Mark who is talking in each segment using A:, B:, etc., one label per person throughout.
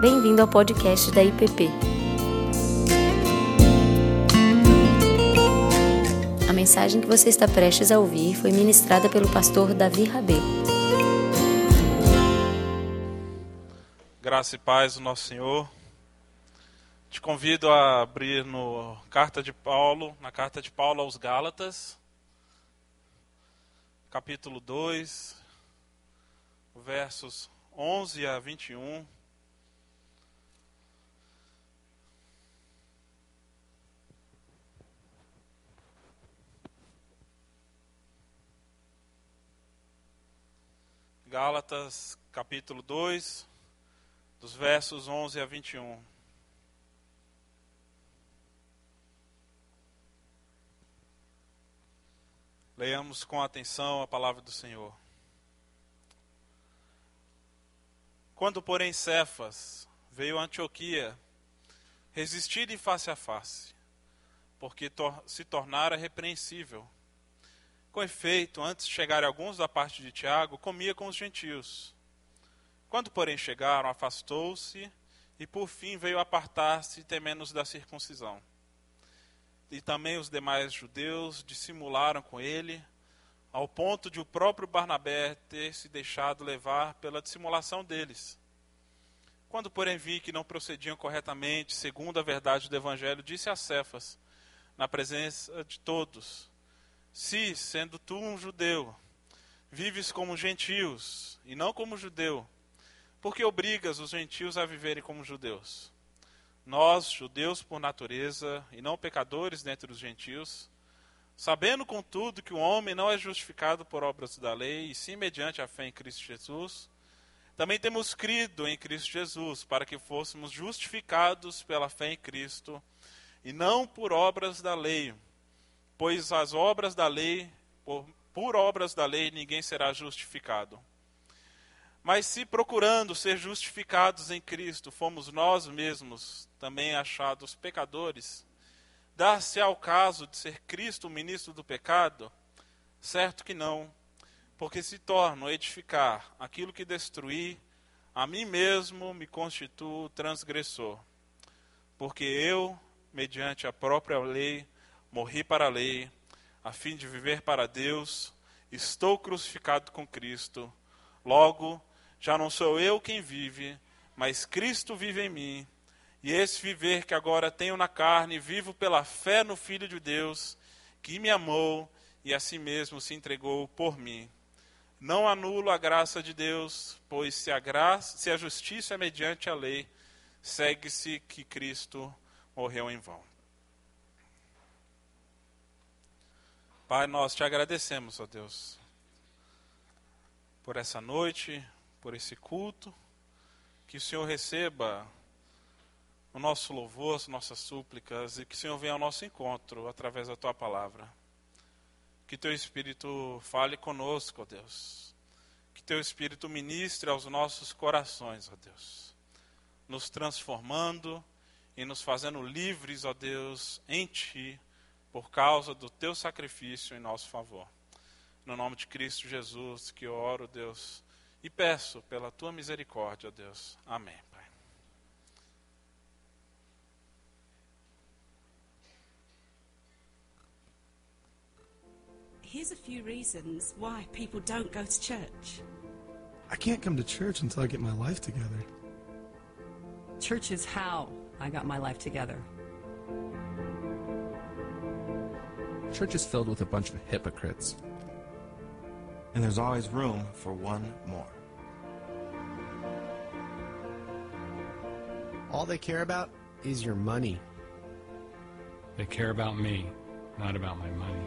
A: Bem-vindo ao podcast da IPP. A mensagem que você está prestes a ouvir foi ministrada pelo pastor Davi Rabelo.
B: Graça e paz do nosso Senhor. Te convido a abrir no carta de Paulo, na carta de Paulo aos Gálatas, capítulo 2, versos 11 a 21. Gálatas, capítulo 2, dos versos 11 a 21. Leiamos com atenção a palavra do Senhor. Quando, porém, Cefas veio a Antioquia, resistir em face a face, porque tor se tornara repreensível. Com efeito, antes de chegarem alguns da parte de Tiago, comia com os gentios. Quando, porém, chegaram, afastou-se e, por fim, veio apartar-se, temendo da circuncisão. E também os demais judeus dissimularam com ele, ao ponto de o próprio Barnabé ter se deixado levar pela dissimulação deles. Quando, porém, vi que não procediam corretamente, segundo a verdade do Evangelho, disse a Cefas, na presença de todos: Se, sendo tu um judeu, vives como gentios e não como judeu, por que obrigas os gentios a viverem como judeus? Nós, judeus por natureza e não pecadores dentre os gentios, Sabendo, contudo, que o homem não é justificado por obras da lei, e sim mediante a fé em Cristo Jesus, também temos crido em Cristo Jesus, para que fôssemos justificados pela fé em Cristo, e não por obras da lei, pois as obras da lei, por, por obras da lei, ninguém será justificado. Mas se procurando ser justificados em Cristo, fomos nós mesmos também achados pecadores, Dar-se ao caso de ser Cristo o ministro do pecado? Certo que não, porque se torno edificar aquilo que destruí, a mim mesmo me constituo transgressor. Porque eu, mediante a própria lei, morri para a lei, a fim de viver para Deus, estou crucificado com Cristo. Logo, já não sou eu quem vive, mas Cristo vive em mim. E esse viver que agora tenho na carne, vivo pela fé no Filho de Deus, que me amou e a si mesmo se entregou por mim. Não anulo a graça de Deus, pois se a graça, se a justiça é mediante a lei, segue-se que Cristo morreu em vão. Pai, nós te agradecemos, ó Deus, por essa noite, por esse culto, que o Senhor receba o nosso louvor, as nossas súplicas e que o Senhor venha ao nosso encontro através da tua palavra. Que teu Espírito fale conosco, ó Deus. Que teu Espírito ministre aos nossos corações, ó Deus. Nos transformando e nos fazendo livres, ó Deus, em ti, por causa do teu sacrifício em nosso favor. No nome de Cristo Jesus, que eu oro, Deus, e peço pela tua misericórdia, Deus. Amém.
C: Here's a few reasons why people don't go to church.
D: I can't come to church until I get my life together.
E: Church is how I got my life together.
F: Church is filled with a bunch of hypocrites.
G: And there's always room for one more.
H: All they care about is your money.
I: They care about me, not about my money.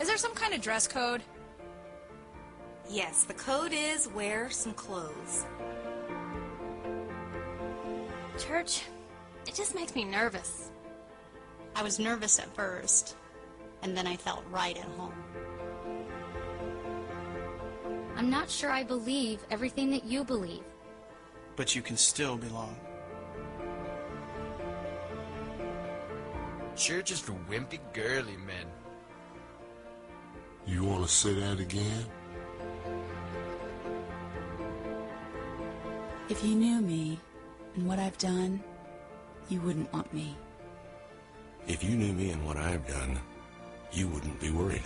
J: Is there some kind of dress code?
K: Yes, the code is wear some clothes.
J: Church, it just makes me nervous.
K: I was nervous at first, and then I felt right at home.
J: I'm not sure I believe everything that you believe.
L: But you can still belong.
M: Church is for wimpy, girly men.
N: You want to say that again?
C: If you knew me and what I've done, you wouldn't want me.
N: If you knew me and what I've done, you wouldn't be worried.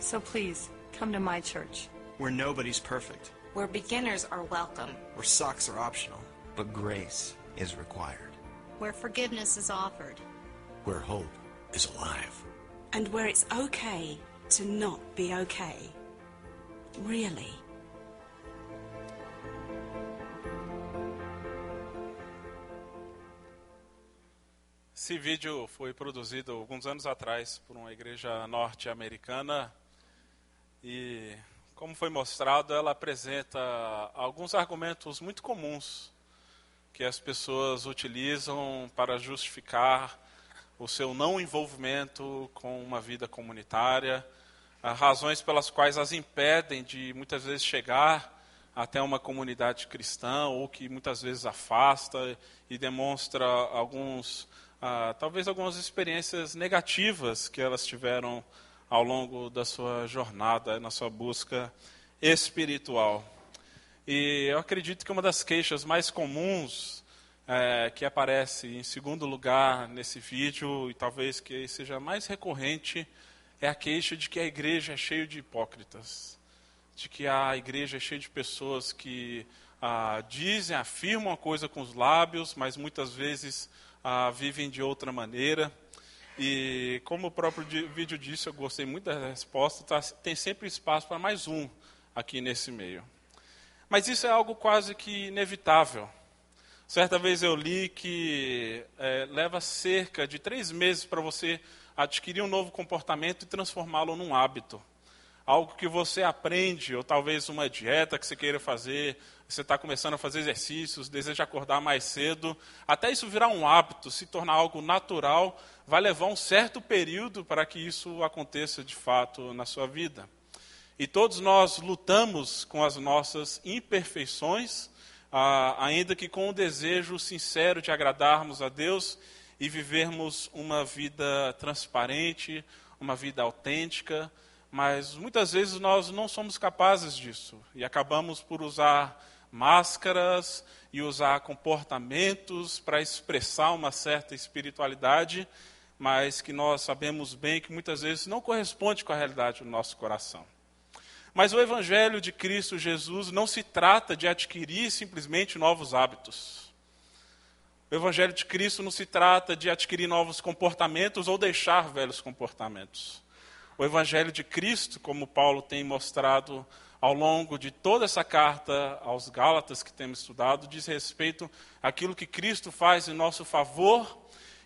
E: So please, come to my church.
L: Where nobody's perfect.
K: Where beginners are welcome.
L: Where socks are optional. But grace is required.
K: Where forgiveness is offered.
N: Where hope is alive.
C: And where it's okay to not be okay. Really.
B: Esse vídeo foi produzido alguns anos atrás por uma igreja norte-americana e, como foi mostrado, ela apresenta alguns argumentos muito comuns que as pessoas utilizam para justificar o seu não envolvimento com uma vida comunitária, razões pelas quais as impedem de muitas vezes chegar até uma comunidade cristã ou que muitas vezes afasta e demonstra alguns ah, talvez algumas experiências negativas que elas tiveram ao longo da sua jornada, na sua busca espiritual. E eu acredito que uma das queixas mais comuns é, que aparece em segundo lugar nesse vídeo, e talvez que seja mais recorrente, é a queixa de que a igreja é cheia de hipócritas. De que a igreja é cheia de pessoas que ah, dizem, afirmam uma coisa com os lábios, mas muitas vezes ah, vivem de outra maneira. E como o próprio vídeo disse, eu gostei muito da resposta, tá, tem sempre espaço para mais um aqui nesse meio. Mas isso é algo quase que inevitável. Certa vez eu li que é, leva cerca de três meses para você adquirir um novo comportamento e transformá-lo num hábito algo que você aprende, ou talvez uma dieta que você queira fazer, você está começando a fazer exercícios, deseja acordar mais cedo, até isso virar um hábito, se tornar algo natural, vai levar um certo período para que isso aconteça de fato na sua vida. E todos nós lutamos com as nossas imperfeições, ainda que com o desejo sincero de agradarmos a Deus e vivermos uma vida transparente, uma vida autêntica, mas muitas vezes nós não somos capazes disso e acabamos por usar máscaras e usar comportamentos para expressar uma certa espiritualidade, mas que nós sabemos bem que muitas vezes não corresponde com a realidade do nosso coração. Mas o Evangelho de Cristo Jesus não se trata de adquirir simplesmente novos hábitos. O Evangelho de Cristo não se trata de adquirir novos comportamentos ou deixar velhos comportamentos. O Evangelho de Cristo, como Paulo tem mostrado ao longo de toda essa carta aos Gálatas que temos estudado, diz respeito àquilo que Cristo faz em nosso favor,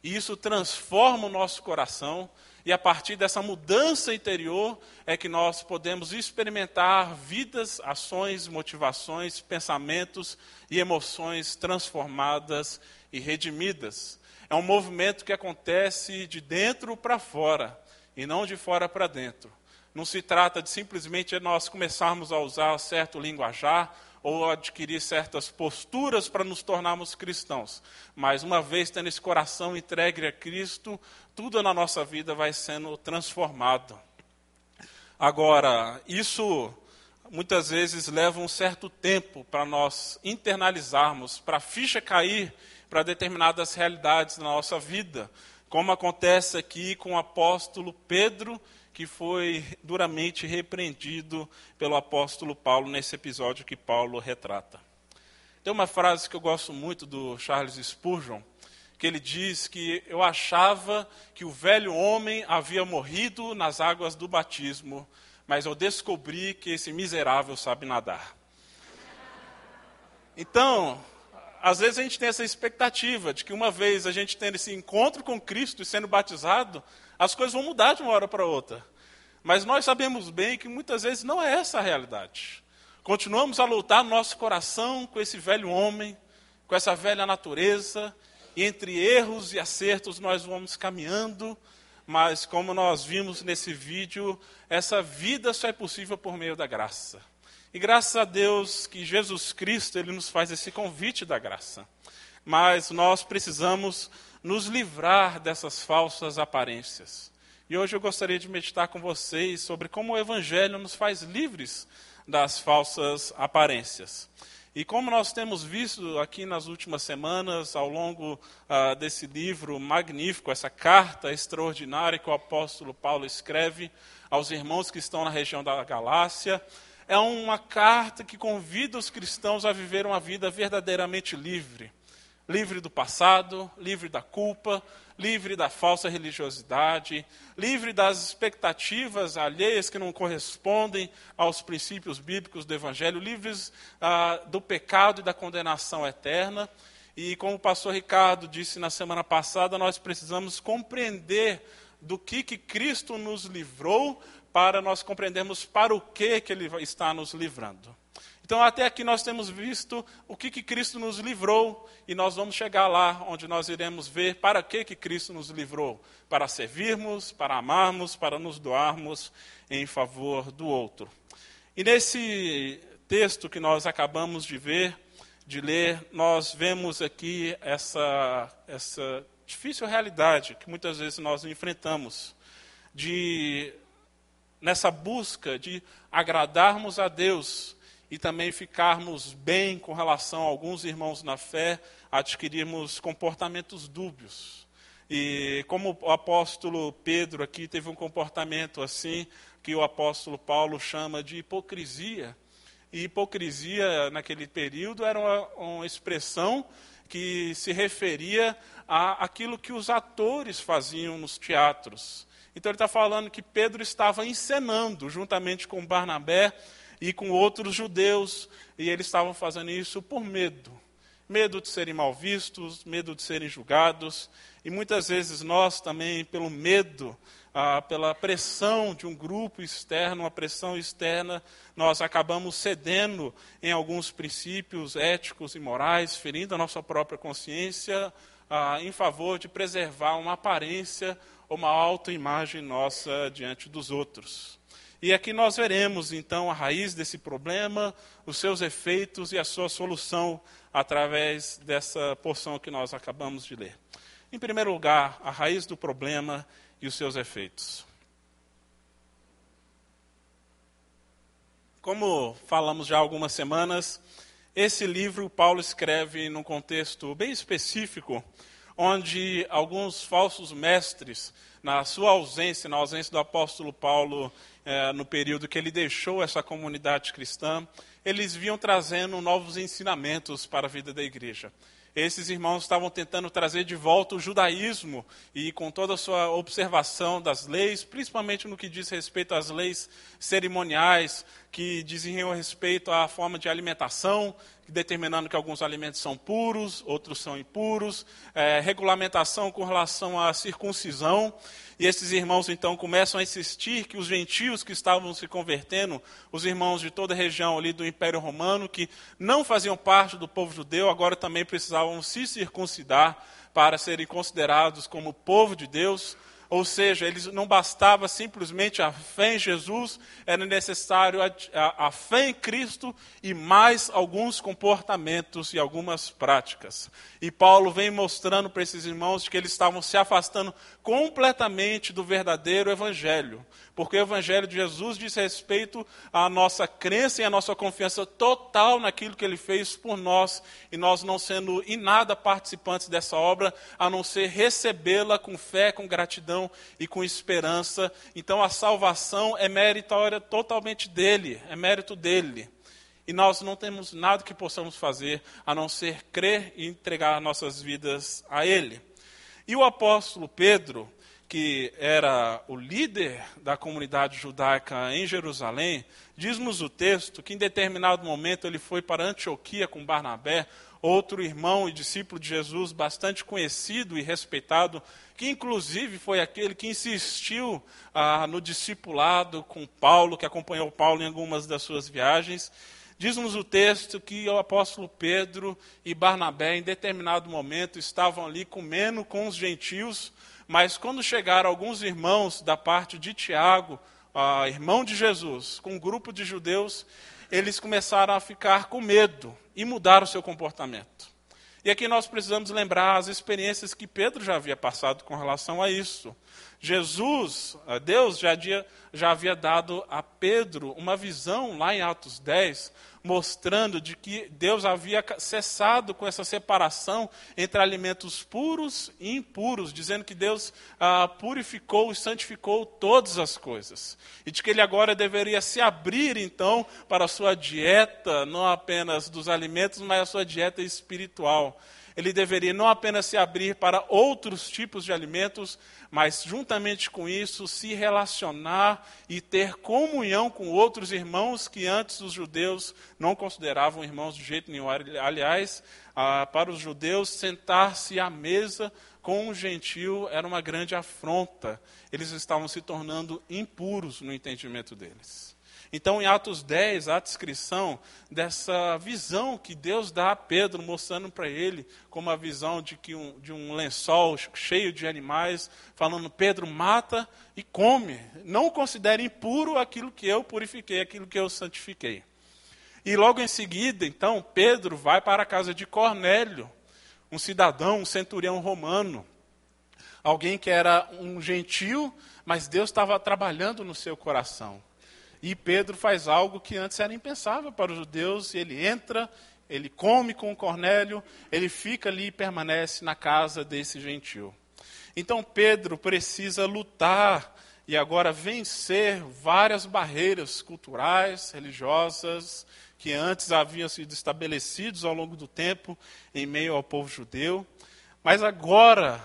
B: e isso transforma o nosso coração, e a partir dessa mudança interior é que nós podemos experimentar vidas, ações, motivações, pensamentos e emoções transformadas e redimidas. É um movimento que acontece de dentro para fora e não de fora para dentro. Não se trata de simplesmente nós começarmos a usar certo linguajar ou adquirir certas posturas para nos tornarmos cristãos. Mas uma vez tendo esse coração entregue a Cristo, tudo na nossa vida vai sendo transformado. Agora, isso muitas vezes leva um certo tempo para nós internalizarmos, para a ficha cair para determinadas realidades na nossa vida como acontece aqui com o apóstolo Pedro, que foi duramente repreendido pelo apóstolo Paulo nesse episódio que Paulo retrata. Tem uma frase que eu gosto muito do Charles Spurgeon, que ele diz que eu achava que o velho homem havia morrido nas águas do batismo, mas eu descobri que esse miserável sabe nadar. Então, às vezes a gente tem essa expectativa de que uma vez a gente tendo esse encontro com Cristo e sendo batizado, as coisas vão mudar de uma hora para outra. Mas nós sabemos bem que muitas vezes não é essa a realidade. Continuamos a lutar no nosso coração com esse velho homem, com essa velha natureza, e entre erros e acertos nós vamos caminhando, mas como nós vimos nesse vídeo, essa vida só é possível por meio da graça. E graças a Deus que Jesus Cristo ele nos faz esse convite da graça. Mas nós precisamos nos livrar dessas falsas aparências. E hoje eu gostaria de meditar com vocês sobre como o Evangelho nos faz livres das falsas aparências. E como nós temos visto aqui nas últimas semanas, ao longo uh, desse livro magnífico, essa carta extraordinária que o apóstolo Paulo escreve aos irmãos que estão na região da Galácia, é uma carta que convida os cristãos a viver uma vida verdadeiramente livre. Livre do passado, livre da culpa, livre da falsa religiosidade, livre das expectativas alheias que não correspondem aos princípios bíblicos do Evangelho, livres ah, do pecado e da condenação eterna. E como o pastor Ricardo disse na semana passada, nós precisamos compreender do que, que Cristo nos livrou para nós compreendermos para o que, que Ele está nos livrando. Então, até aqui nós temos visto o que, que Cristo nos livrou, e nós vamos chegar lá onde nós iremos ver para que, que Cristo nos livrou: para servirmos, para amarmos, para nos doarmos em favor do outro. E nesse texto que nós acabamos de ver, de ler, nós vemos aqui essa, essa difícil realidade que muitas vezes nós enfrentamos, de nessa busca de agradarmos a Deus e também ficarmos bem com relação a alguns irmãos na fé, adquirirmos comportamentos dúbios. E como o apóstolo Pedro aqui teve um comportamento assim, que o apóstolo Paulo chama de hipocrisia. E hipocrisia, naquele período, era uma, uma expressão que se referia a aquilo que os atores faziam nos teatros. Então ele está falando que Pedro estava encenando, juntamente com Barnabé, e com outros judeus, e eles estavam fazendo isso por medo. Medo de serem mal vistos, medo de serem julgados, e muitas vezes nós também, pelo medo, ah, pela pressão de um grupo externo, uma pressão externa, nós acabamos cedendo em alguns princípios éticos e morais, ferindo a nossa própria consciência, ah, em favor de preservar uma aparência ou uma autoimagem nossa diante dos outros. E aqui nós veremos então a raiz desse problema, os seus efeitos e a sua solução através dessa porção que nós acabamos de ler. Em primeiro lugar, a raiz do problema e os seus efeitos. Como falamos já há algumas semanas, esse livro Paulo escreve num contexto bem específico, onde alguns falsos mestres, na sua ausência, na ausência do apóstolo Paulo é, no período que ele deixou essa comunidade cristã, eles vinham trazendo novos ensinamentos para a vida da igreja. Esses irmãos estavam tentando trazer de volta o judaísmo e com toda a sua observação das leis, principalmente no que diz respeito às leis cerimoniais, que diziam respeito à forma de alimentação, determinando que alguns alimentos são puros, outros são impuros, é, regulamentação com relação à circuncisão. E esses irmãos então começam a insistir que os gentios que estavam se convertendo, os irmãos de toda a região ali do Império Romano, que não faziam parte do povo judeu, agora também precisavam se circuncidar para serem considerados como povo de Deus. Ou seja, eles não bastava simplesmente a fé em Jesus, era necessário a, a, a, fé em Cristo e mais alguns comportamentos e algumas práticas. E Paulo vem mostrando para esses irmãos que eles estavam se afastando completamente do verdadeiro evangelho, porque o evangelho de Jesus diz respeito à nossa crença e à nossa confiança total naquilo que ele fez por nós, e nós não sendo em nada participantes dessa obra, a não ser recebê-la com fé, com gratidão e com esperança. Então a salvação é meritória totalmente dele, é mérito dele. E nós não temos nada que possamos fazer a não ser crer e entregar nossas vidas a ele. E o apóstolo Pedro, que era o líder da comunidade judaica em Jerusalém, diz-nos o texto que em determinado momento ele foi para Antioquia com Barnabé, outro irmão e discípulo de Jesus bastante conhecido e respeitado, que inclusive foi aquele que insistiu ah, no discipulado com Paulo, que acompanhou Paulo em algumas das suas viagens. Diz-nos o texto que o apóstolo Pedro e Barnabé, em determinado momento, estavam ali comendo com os gentios, mas quando chegaram alguns irmãos da parte de Tiago, irmão de Jesus, com um grupo de judeus, eles começaram a ficar com medo e mudar o seu comportamento. E aqui nós precisamos lembrar as experiências que Pedro já havia passado com relação a isso. Jesus, Deus já, havia, já havia dado a Pedro uma visão lá em Atos 10, mostrando de que Deus havia cessado com essa separação entre alimentos puros e impuros, dizendo que Deus ah, purificou e santificou todas as coisas. E de que ele agora deveria se abrir, então, para a sua dieta, não apenas dos alimentos, mas a sua dieta espiritual ele deveria não apenas se abrir para outros tipos de alimentos, mas juntamente com isso se relacionar e ter comunhão com outros irmãos que antes os judeus não consideravam irmãos de jeito nenhum. Aliás, para os judeus, sentar-se à mesa com um gentil era uma grande afronta. Eles estavam se tornando impuros no entendimento deles. Então, em Atos 10, há a descrição dessa visão que Deus dá a Pedro, mostrando para ele como a visão de, que um, de um lençol cheio de animais, falando: Pedro, mata e come. Não considere impuro aquilo que eu purifiquei, aquilo que eu santifiquei. E logo em seguida, então, Pedro vai para a casa de Cornélio, um cidadão, um centurião romano, alguém que era um gentil, mas Deus estava trabalhando no seu coração. E Pedro faz algo que antes era impensável para os judeus, e ele entra, ele come com Cornélio, ele fica ali e permanece na casa desse gentil. Então Pedro precisa lutar e agora vencer várias barreiras culturais, religiosas, que antes haviam sido estabelecidos ao longo do tempo em meio ao povo judeu. Mas agora,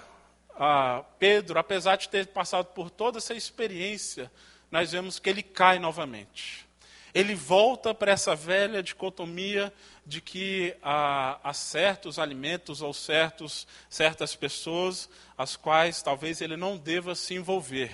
B: Pedro, apesar de ter passado por toda essa experiência nós vemos que ele cai novamente. Ele volta para essa velha dicotomia de que há, há, certos alimentos ou certos, certas pessoas as quais talvez ele não deva se envolver.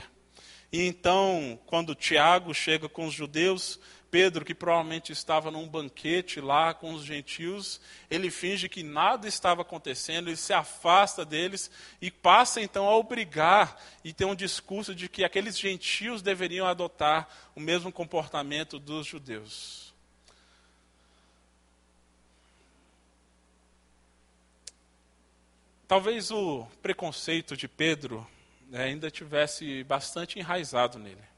B: E então, quando Tiago chega com os judeus, Pedro, que provavelmente estava num banquete lá com os gentios, ele finge que nada estava acontecendo, ele se afasta deles e passa então a obrigar e ter um discurso de que aqueles gentios deveriam adotar o mesmo comportamento dos judeus. Talvez o preconceito de Pedro né, ainda tivesse bastante enraizado nele.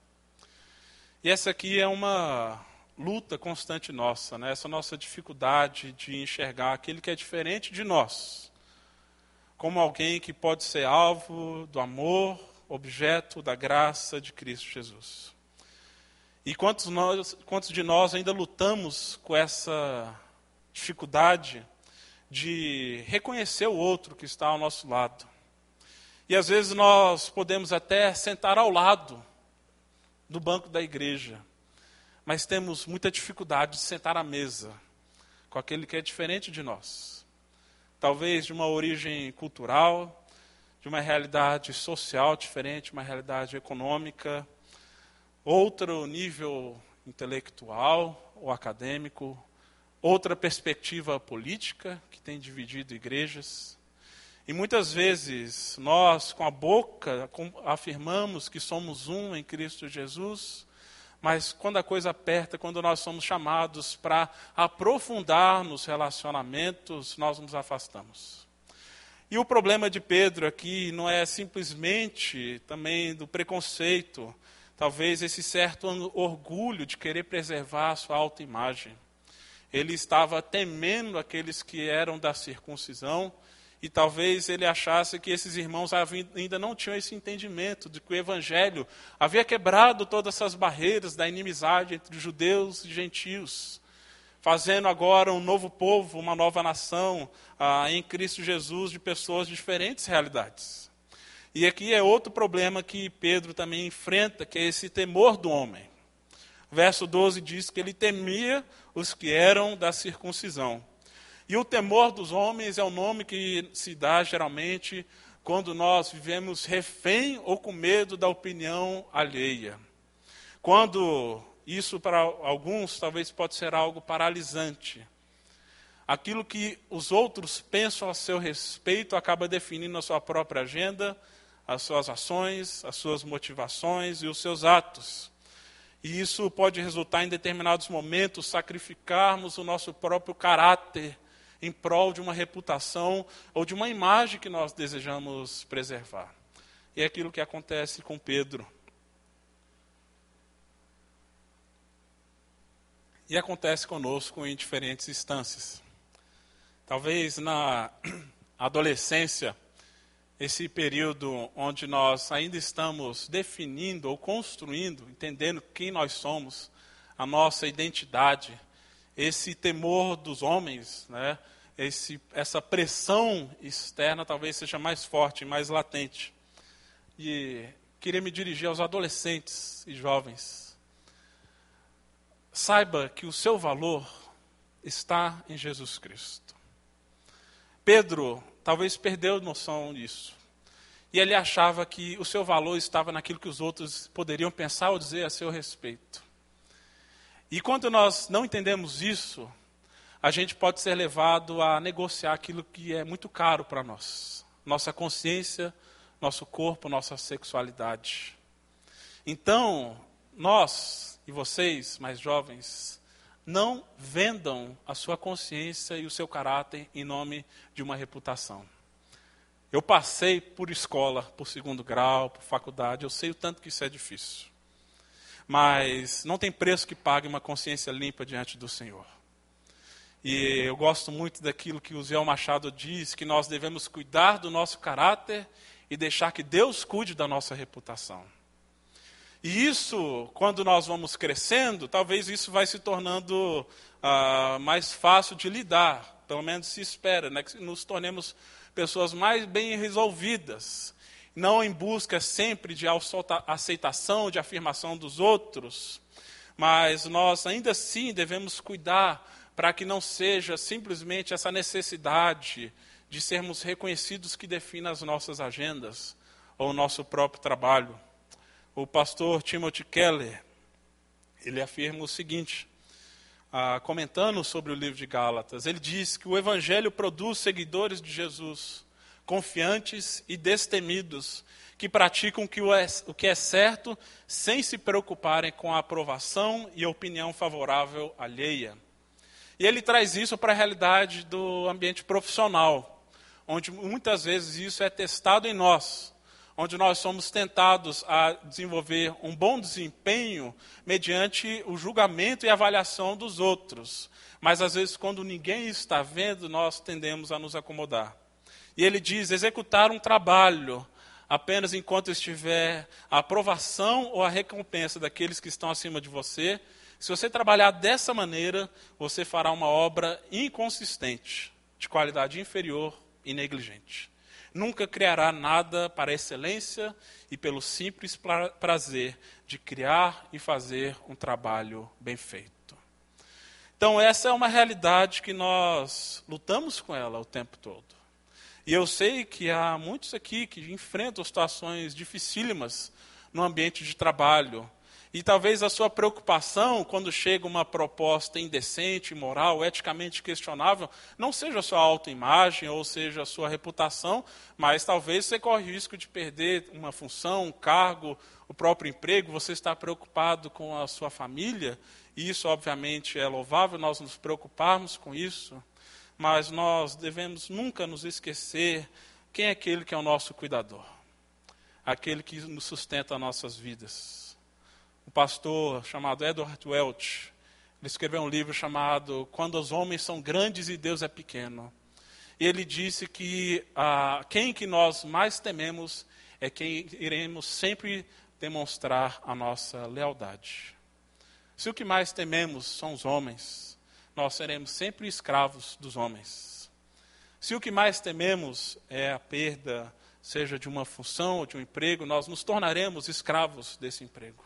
B: E essa aqui é uma luta constante nossa, né? essa nossa dificuldade de enxergar aquele que é diferente de nós, como alguém que pode ser alvo do amor, objeto da graça de Cristo Jesus. E quantos, nós, quantos de nós ainda lutamos com essa dificuldade de reconhecer o outro que está ao nosso lado? E às vezes nós podemos até sentar ao lado do banco da igreja, mas temos muita dificuldade de sentar à mesa com aquele que é diferente de nós. Talvez de uma origem cultural, de uma realidade social diferente, uma realidade econômica, outro nível intelectual ou acadêmico, outra perspectiva política que tem dividido igrejas. E muitas vezes nós, com a boca, afirmamos que somos um em Cristo Jesus, mas quando a coisa aperta, quando nós somos chamados para aprofundar nos relacionamentos, nós nos afastamos. E o problema de Pedro aqui não é simplesmente também do preconceito, talvez esse certo orgulho de querer preservar a sua autoimagem. Ele estava temendo aqueles que eram da circuncisão, e talvez ele achasse que esses irmãos ainda não tinham esse entendimento de que o Evangelho havia quebrado todas essas barreiras da inimizade entre judeus e gentios, fazendo agora um novo povo, uma nova nação ah, em Cristo Jesus de pessoas de diferentes realidades. E aqui é outro problema que Pedro também enfrenta, que é esse temor do homem. Verso 12 diz que ele temia os que eram da circuncisão. E o temor dos homens é o nome que se dá geralmente quando nós vivemos refém ou com medo da opinião alheia. Quando isso para alguns talvez pode ser algo paralisante. Aquilo que os outros pensam a seu respeito acaba definindo a sua própria agenda, as suas ações, as suas motivações e os seus atos. E isso pode resultar em determinados momentos sacrificarmos o nosso próprio caráter em prol de uma reputação ou de uma imagem que nós desejamos preservar. E é aquilo que acontece com Pedro. E acontece conosco em diferentes instâncias. Talvez na adolescência, esse período onde nós ainda estamos definindo ou construindo, entendendo quem nós somos, a nossa identidade, esse temor dos homens, né? Esse, essa pressão externa talvez seja mais forte, mais latente. E queria me dirigir aos adolescentes e jovens saiba que o seu valor está em Jesus Cristo. Pedro talvez perdeu noção disso. E ele achava que o seu valor estava naquilo que os outros poderiam pensar ou dizer a seu respeito. E quando nós não entendemos isso, a gente pode ser levado a negociar aquilo que é muito caro para nós: nossa consciência, nosso corpo, nossa sexualidade. Então, nós e vocês, mais jovens, não vendam a sua consciência e o seu caráter em nome de uma reputação. Eu passei por escola, por segundo grau, por faculdade, eu sei o tanto que isso é difícil. Mas não tem preço que pague uma consciência limpa diante do Senhor. E eu gosto muito daquilo que o Zé Machado diz, que nós devemos cuidar do nosso caráter e deixar que Deus cuide da nossa reputação. E isso, quando nós vamos crescendo, talvez isso vai se tornando uh, mais fácil de lidar, pelo menos se espera, né? que nos tornemos pessoas mais bem resolvidas, não em busca sempre de aceitação, de afirmação dos outros, mas nós ainda assim devemos cuidar para que não seja simplesmente essa necessidade de sermos reconhecidos que define as nossas agendas ou o nosso próprio trabalho. O pastor Timothy Keller, ele afirma o seguinte, ah, comentando sobre o livro de Gálatas, ele diz que o evangelho produz seguidores de Jesus, confiantes e destemidos, que praticam o que é certo sem se preocuparem com a aprovação e opinião favorável alheia. E ele traz isso para a realidade do ambiente profissional, onde muitas vezes isso é testado em nós onde nós somos tentados a desenvolver um bom desempenho mediante o julgamento e avaliação dos outros. Mas às vezes, quando ninguém está vendo, nós tendemos a nos acomodar. E ele diz: executar um trabalho apenas enquanto estiver a aprovação ou a recompensa daqueles que estão acima de você. Se você trabalhar dessa maneira, você fará uma obra inconsistente, de qualidade inferior e negligente nunca criará nada para a excelência e pelo simples pra prazer de criar e fazer um trabalho bem feito. Então, essa é uma realidade que nós lutamos com ela o tempo todo. E eu sei que há muitos aqui que enfrentam situações dificílimas no ambiente de trabalho, e talvez a sua preocupação quando chega uma proposta indecente, imoral, eticamente questionável, não seja a sua autoimagem ou seja a sua reputação, mas talvez você corre o risco de perder uma função, um cargo, o próprio emprego, você está preocupado com a sua família, e isso obviamente é louvável. Nós nos preocuparmos com isso, mas nós devemos nunca nos esquecer quem é aquele que é o nosso cuidador, aquele que nos sustenta as nossas vidas um pastor chamado Edward Welch, ele escreveu um livro chamado Quando os Homens São Grandes e Deus é Pequeno. E ele disse que ah, quem que nós mais tememos é quem iremos sempre demonstrar a nossa lealdade. Se o que mais tememos são os homens, nós seremos sempre escravos dos homens. Se o que mais tememos é a perda, seja de uma função ou de um emprego, nós nos tornaremos escravos desse emprego.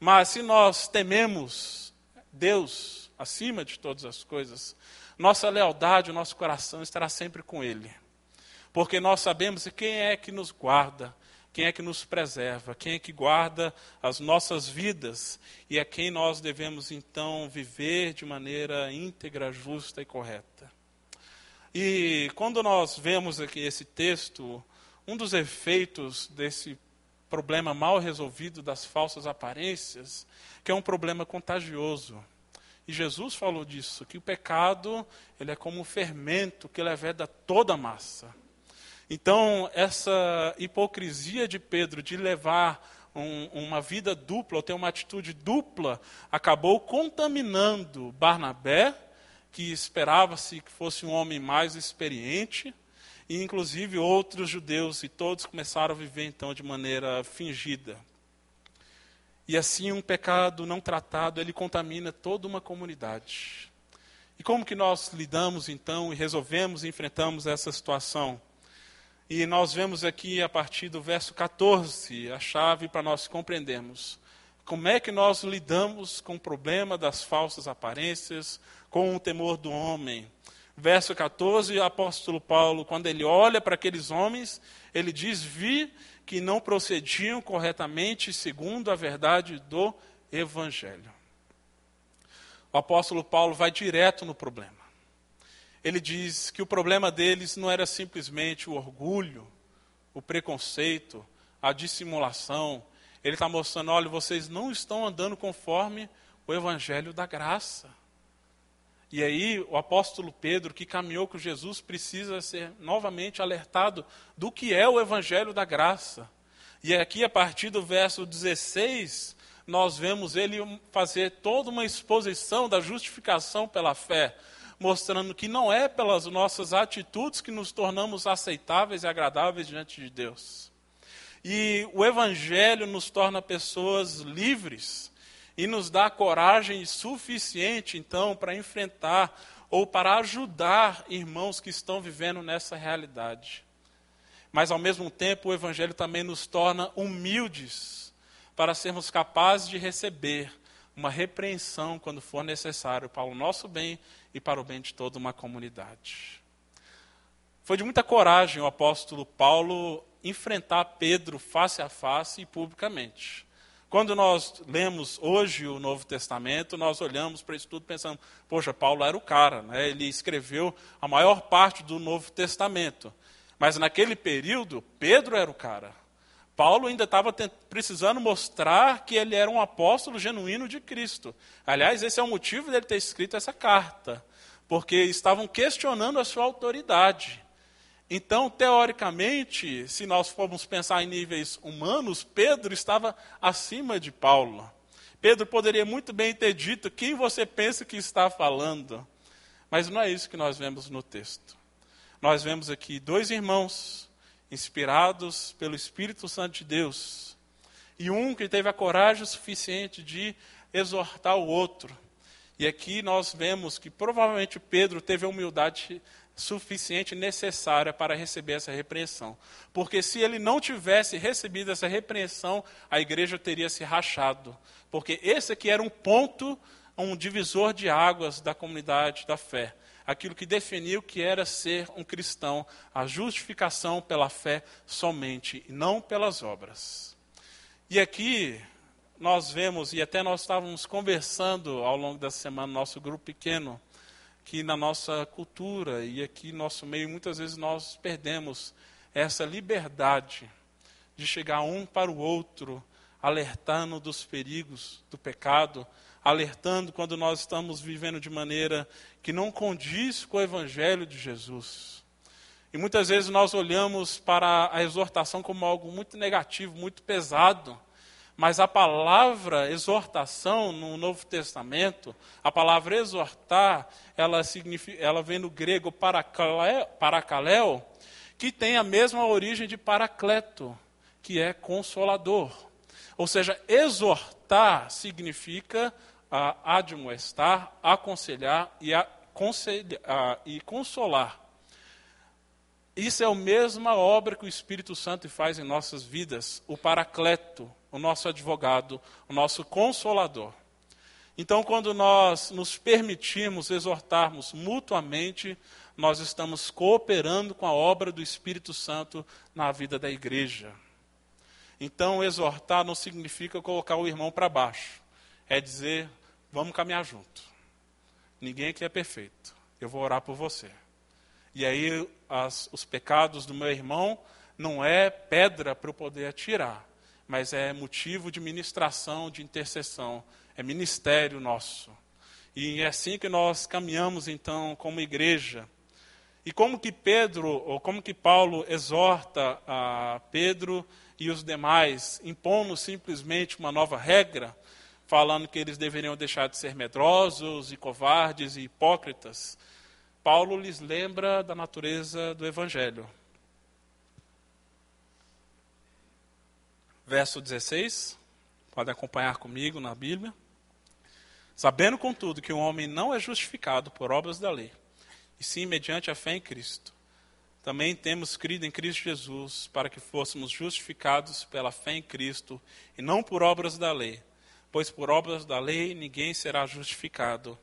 B: Mas se nós tememos Deus acima de todas as coisas, nossa lealdade, o nosso coração estará sempre com Ele. Porque nós sabemos quem é que nos guarda, quem é que nos preserva, quem é que guarda as nossas vidas e a quem nós devemos então viver de maneira íntegra, justa e correta. E quando nós vemos aqui esse texto, um dos efeitos desse problema mal resolvido das falsas aparências, que é um problema contagioso. E Jesus falou disso, que o pecado ele é como um fermento que leveda toda a massa. Então, essa hipocrisia de Pedro de levar um, uma vida dupla, ou ter uma atitude dupla, acabou contaminando Barnabé, que esperava-se que fosse um homem mais experiente, e inclusive outros judeus, e todos começaram a viver então de maneira fingida. E assim um pecado não tratado, ele contamina toda uma comunidade. E como que nós lidamos então e resolvemos e enfrentamos essa situação? E nós vemos aqui a partir do verso 14 a chave para nós compreendermos como é que nós lidamos com o problema das falsas aparências, com o temor do homem. Verso 14, o apóstolo Paulo, quando ele olha para aqueles homens, ele diz: Vi que não procediam corretamente segundo a verdade do Evangelho. O apóstolo Paulo vai direto no problema. Ele diz que o problema deles não era simplesmente o orgulho, o preconceito, a dissimulação. Ele está mostrando: olha, vocês não estão andando conforme o Evangelho da graça. E aí, o apóstolo Pedro, que caminhou com Jesus, precisa ser novamente alertado do que é o evangelho da graça. E aqui, a partir do verso 16, nós vemos ele fazer toda uma exposição da justificação pela fé, mostrando que não é pelas nossas atitudes que nos tornamos aceitáveis e agradáveis diante de Deus. E o evangelho nos torna pessoas livres e nos dá coragem suficiente, então, para enfrentar ou para ajudar irmãos que estão vivendo nessa realidade. Mas, ao mesmo tempo, o Evangelho também nos torna humildes para sermos capazes de receber uma repreensão quando for necessário para o nosso bem e para o bem de toda uma comunidade. Foi de muita coragem o apóstolo Paulo enfrentar Pedro face a face e publicamente. Quando nós lemos hoje o Novo Testamento, nós olhamos para isso tudo pensando, poxa, Paulo era o cara, né? ele escreveu a maior parte do Novo Testamento. Mas naquele período, Pedro era o cara. Paulo ainda estava precisando mostrar que ele era um apóstolo genuíno de Cristo. Aliás, esse é o motivo dele ter escrito essa carta, porque estavam questionando a sua autoridade. Então, teoricamente, se nós formos pensar em níveis humanos, Pedro estava acima de Paulo. Pedro poderia muito bem ter dito quem você pensa que está falando. Mas não é isso que nós vemos no texto. Nós vemos aqui dois irmãos inspirados pelo Espírito Santo de Deus. E um que teve a coragem suficiente de exortar o outro. E aqui nós vemos que provavelmente Pedro teve a humildade suficiente necessária para receber essa repreensão. Porque se ele não tivesse recebido essa repreensão, a igreja teria se rachado. Porque esse aqui era um ponto, um divisor de águas da comunidade da fé. Aquilo que definiu que era ser um cristão, a justificação pela fé somente, e não pelas obras. E aqui nós vemos, e até nós estávamos conversando ao longo da semana, nosso grupo pequeno, que na nossa cultura e aqui no nosso meio, muitas vezes nós perdemos essa liberdade de chegar um para o outro, alertando dos perigos do pecado, alertando quando nós estamos vivendo de maneira que não condiz com o Evangelho de Jesus. E muitas vezes nós olhamos para a exortação como algo muito negativo, muito pesado. Mas a palavra exortação no Novo Testamento, a palavra exortar, ela, ela vem do grego paracaléu, que tem a mesma origem de paracleto, que é consolador. Ou seja, exortar significa uh, admoestar, aconselhar e, uh, e consolar. Isso é a mesma obra que o Espírito Santo faz em nossas vidas, o paracleto, o nosso advogado, o nosso consolador. Então, quando nós nos permitirmos exortarmos mutuamente, nós estamos cooperando com a obra do Espírito Santo na vida da igreja. Então, exortar não significa colocar o irmão para baixo, é dizer, vamos caminhar junto. Ninguém aqui é perfeito, eu vou orar por você. E aí, as, os pecados do meu irmão não é pedra para eu poder atirar, mas é motivo de ministração, de intercessão, é ministério nosso. E é assim que nós caminhamos então como igreja. E como que Pedro, ou como que Paulo exorta a Pedro e os demais, impondo simplesmente uma nova regra, falando que eles deveriam deixar de ser medrosos e covardes e hipócritas, Paulo lhes lembra da natureza do Evangelho. Verso 16, pode acompanhar comigo na Bíblia. Sabendo, contudo, que o homem não é justificado por obras da lei, e sim mediante a fé em Cristo. Também temos crido em Cristo Jesus para que fôssemos justificados pela fé em Cristo e não por obras da lei, pois por obras da lei ninguém será justificado.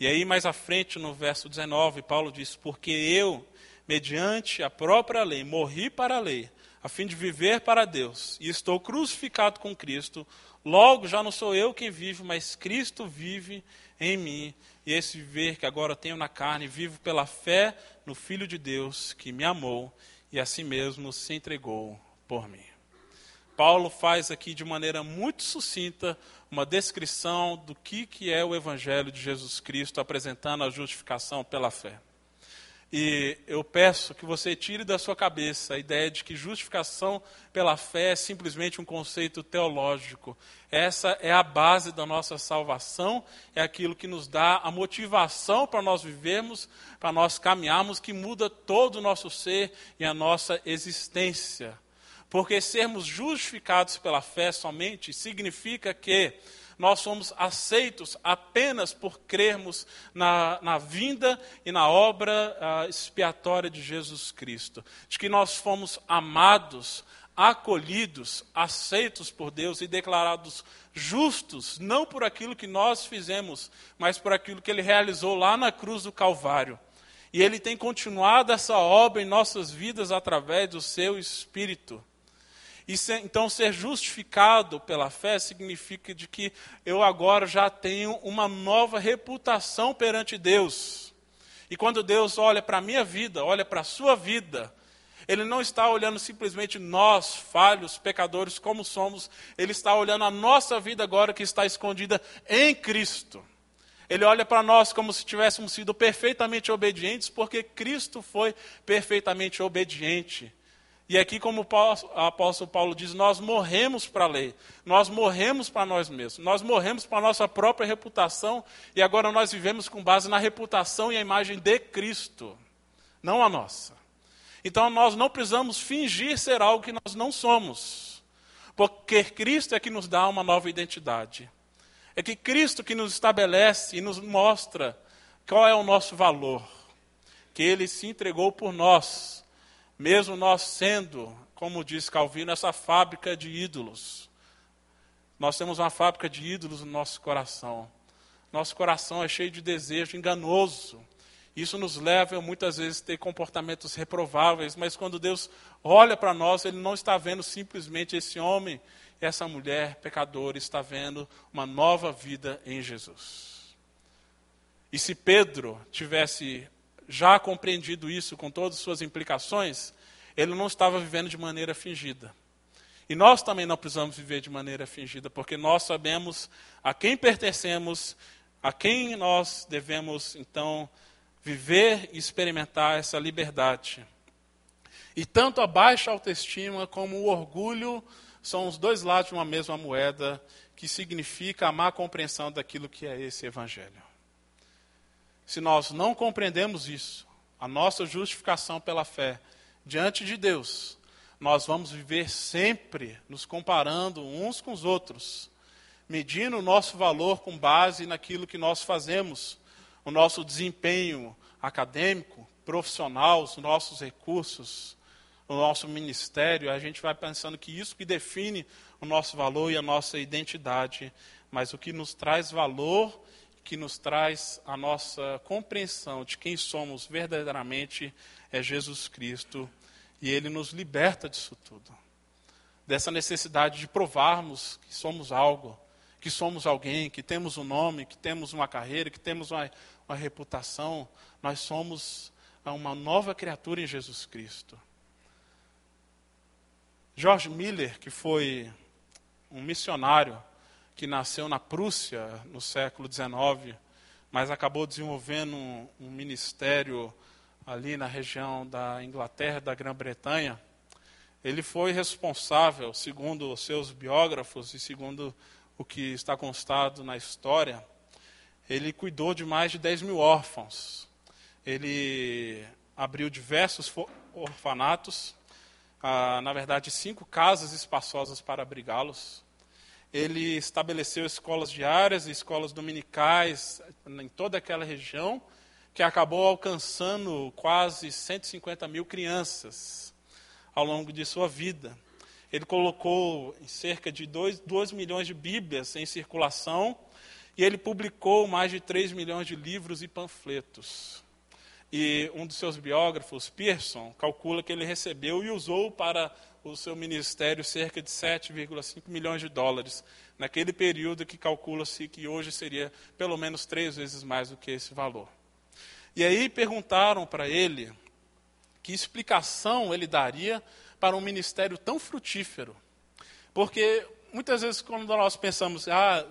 B: E aí, mais à frente, no verso 19, Paulo diz: Porque eu, mediante a própria lei, morri para a lei, a fim de viver para Deus, e estou crucificado com Cristo, logo já não sou eu quem vive, mas Cristo vive em mim. E esse viver que agora tenho na carne, vivo pela fé no Filho de Deus, que me amou e a si mesmo se entregou por mim. Paulo faz aqui de maneira muito sucinta uma descrição do que, que é o Evangelho de Jesus Cristo, apresentando a justificação pela fé. E eu peço que você tire da sua cabeça a ideia de que justificação pela fé é simplesmente um conceito teológico. Essa é a base da nossa salvação, é aquilo que nos dá a motivação para nós vivermos, para nós caminharmos, que muda todo o nosso ser e a nossa existência. Porque sermos justificados pela fé somente significa que nós somos aceitos apenas por crermos na, na vinda e na obra uh, expiatória de Jesus Cristo. De que nós fomos amados, acolhidos, aceitos por Deus e declarados justos, não por aquilo que nós fizemos, mas por aquilo que Ele realizou lá na cruz do Calvário. E Ele tem continuado essa obra em nossas vidas através do Seu Espírito. E então ser justificado pela fé significa de que eu agora já tenho uma nova reputação perante Deus. E quando Deus olha para a minha vida, olha para a sua vida, ele não está olhando simplesmente nós, falhos, pecadores, como somos, ele está olhando a nossa vida agora que está escondida em Cristo. Ele olha para nós como se tivéssemos sido perfeitamente obedientes, porque Cristo foi perfeitamente obediente. E aqui, como o apóstolo Paulo diz, nós morremos para a lei, nós morremos para nós mesmos, nós morremos para a nossa própria reputação e agora nós vivemos com base na reputação e a imagem de Cristo, não a nossa. Então nós não precisamos fingir ser algo que nós não somos, porque Cristo é que nos dá uma nova identidade. É que Cristo que nos estabelece e nos mostra qual é o nosso valor, que Ele se entregou por nós mesmo nós sendo, como diz Calvino, essa fábrica de ídolos. Nós temos uma fábrica de ídolos no nosso coração. Nosso coração é cheio de desejo enganoso. Isso nos leva muitas vezes a ter comportamentos reprováveis, mas quando Deus olha para nós, Ele não está vendo simplesmente esse homem, essa mulher pecadora, está vendo uma nova vida em Jesus. E se Pedro tivesse já compreendido isso com todas as suas implicações, ele não estava vivendo de maneira fingida. E nós também não precisamos viver de maneira fingida, porque nós sabemos a quem pertencemos, a quem nós devemos, então, viver e experimentar essa liberdade. E tanto a baixa autoestima como o orgulho são os dois lados de uma mesma moeda, que significa a má compreensão daquilo que é esse evangelho. Se nós não compreendemos isso, a nossa justificação pela fé diante de Deus, nós vamos viver sempre nos comparando uns com os outros, medindo o nosso valor com base naquilo que nós fazemos, o nosso desempenho acadêmico, profissional, os nossos recursos, o nosso ministério, a gente vai pensando que isso que define o nosso valor e a nossa identidade, mas o que nos traz valor que nos traz a nossa compreensão de quem somos verdadeiramente é Jesus Cristo e ele nos liberta disso tudo. Dessa necessidade de provarmos que somos algo, que somos alguém, que temos um nome, que temos uma carreira, que temos uma, uma reputação. Nós somos uma nova criatura em Jesus Cristo. George Miller, que foi um missionário que nasceu na Prússia no século XIX, mas acabou desenvolvendo um, um ministério ali na região da Inglaterra, da Grã-Bretanha, ele foi responsável, segundo os seus biógrafos e segundo o que está constado na história, ele cuidou de mais de 10 mil órfãos. Ele abriu diversos orfanatos, ah, na verdade, cinco casas espaçosas para abrigá-los. Ele estabeleceu escolas diárias e escolas dominicais em toda aquela região, que acabou alcançando quase 150 mil crianças ao longo de sua vida. Ele colocou cerca de 2 milhões de Bíblias em circulação e ele publicou mais de 3 milhões de livros e panfletos. E um dos seus biógrafos, Pearson, calcula que ele recebeu e usou para o seu ministério cerca de 7,5 milhões de dólares, naquele período que calcula-se que hoje seria pelo menos três vezes mais do que esse valor. E aí perguntaram para ele que explicação ele daria para um ministério tão frutífero. Porque muitas vezes, quando nós pensamos, ah,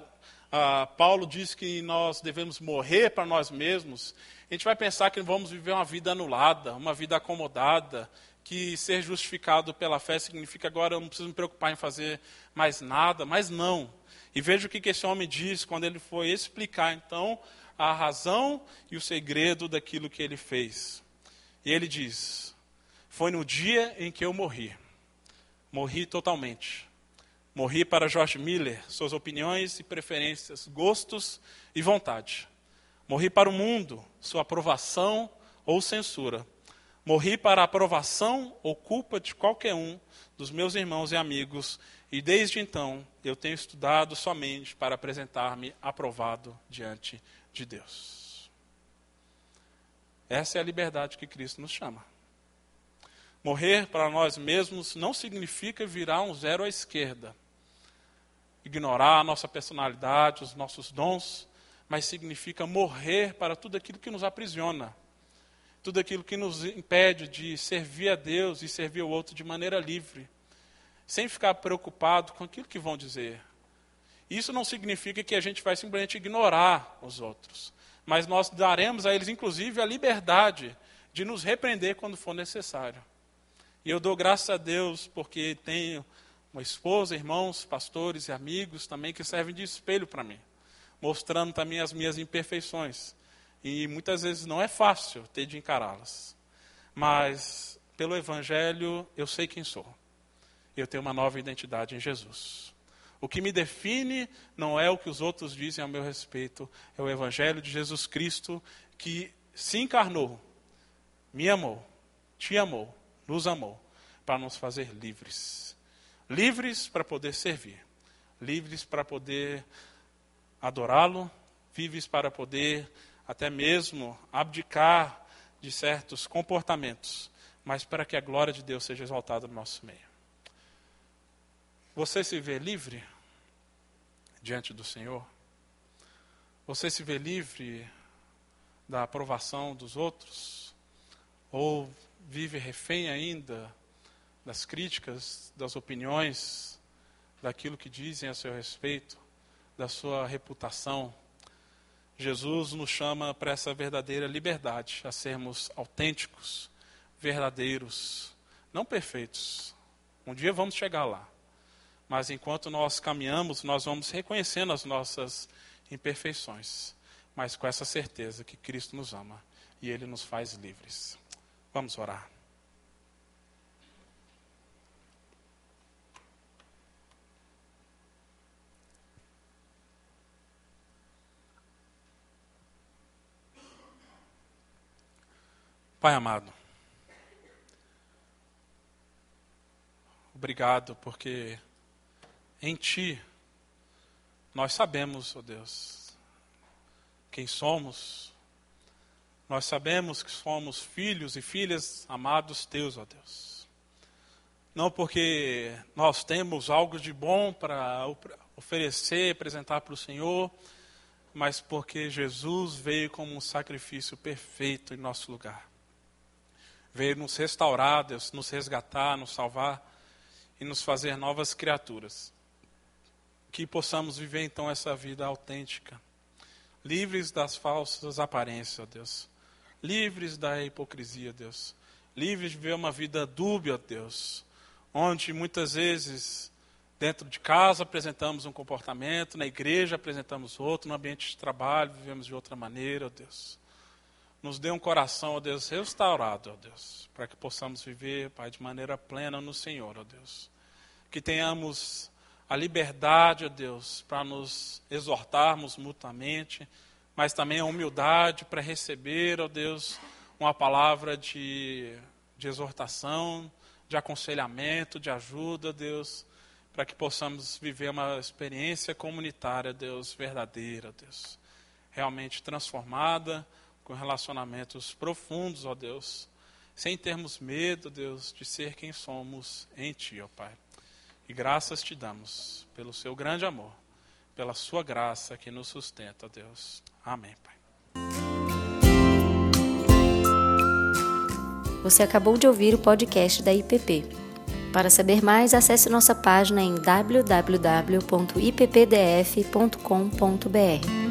B: ah, Paulo diz que nós devemos morrer para nós mesmos, a gente vai pensar que vamos viver uma vida anulada, uma vida acomodada, que ser justificado pela fé significa agora eu não preciso me preocupar em fazer mais nada, mas não. E veja o que esse homem diz quando ele foi explicar então a razão e o segredo daquilo que ele fez. E ele diz: Foi no dia em que eu morri. Morri totalmente. Morri para George Miller, suas opiniões e preferências, gostos e vontade. Morri para o mundo, sua aprovação ou censura. Morri para a aprovação ou culpa de qualquer um dos meus irmãos e amigos, e desde então eu tenho estudado somente para apresentar-me aprovado diante de Deus. Essa é a liberdade que Cristo nos chama. Morrer para nós mesmos não significa virar um zero à esquerda, ignorar a nossa personalidade, os nossos dons, mas significa morrer para tudo aquilo que nos aprisiona, tudo aquilo que nos impede de servir a Deus e servir o outro de maneira livre, sem ficar preocupado com aquilo que vão dizer. Isso não significa que a gente vai simplesmente ignorar os outros, mas nós daremos a eles, inclusive, a liberdade de nos repreender quando for necessário. E eu dou graças a Deus porque tenho uma esposa, irmãos, pastores e amigos também que servem de espelho para mim mostrando também as minhas imperfeições. E muitas vezes não é fácil ter de encará-las. Mas pelo Evangelho eu sei quem sou. Eu tenho uma nova identidade em Jesus. O que me define não é o que os outros dizem a meu respeito, é o Evangelho de Jesus Cristo que se encarnou, me amou, te amou, nos amou, para nos fazer livres. Livres para poder servir, livres para poder adorá-lo, vives para poder até mesmo abdicar de certos comportamentos, mas para que a glória de Deus seja exaltada no nosso meio. Você se vê livre diante do Senhor? Você se vê livre da aprovação dos outros? Ou vive refém ainda das críticas, das opiniões, daquilo que dizem a seu respeito? da sua reputação. Jesus nos chama para essa verdadeira liberdade, a sermos autênticos, verdadeiros, não perfeitos. Um dia vamos chegar lá. Mas enquanto nós caminhamos, nós vamos reconhecendo as nossas imperfeições, mas com essa certeza que Cristo nos ama e Ele nos faz livres. Vamos orar. Pai amado, obrigado porque em Ti nós sabemos, ó oh Deus, quem somos, nós sabemos que somos filhos e filhas amados Teus, ó oh Deus. Não porque nós temos algo de bom para oferecer, apresentar para o Senhor, mas porque Jesus veio como um sacrifício perfeito em nosso lugar veio nos restaurar, Deus, nos resgatar, nos salvar e nos fazer novas criaturas. Que possamos viver então essa vida autêntica, livres das falsas aparências, Deus. livres da hipocrisia, Deus. Livres de viver uma vida dúbia, Deus. Onde muitas vezes, dentro de casa, apresentamos um comportamento, na igreja apresentamos outro, no ambiente de trabalho vivemos de outra maneira, Deus. Nos dê um coração, ó Deus, restaurado, ó Deus, para que possamos viver, Pai, de maneira plena no Senhor, ó Deus. Que tenhamos a liberdade, ó Deus, para nos exortarmos mutuamente, mas também a humildade para receber, ó Deus, uma palavra de, de exortação, de aconselhamento, de ajuda, Deus, para que possamos viver uma experiência comunitária, Deus, verdadeira, Deus, realmente transformada, com relacionamentos profundos, ó Deus, sem termos medo, Deus, de ser quem somos em Ti, ó Pai. E graças te damos pelo seu grande amor, pela sua graça que nos sustenta, Deus. Amém, Pai.
A: Você acabou de ouvir o podcast da IPP. Para saber mais, acesse nossa página em www.ippdf.com.br.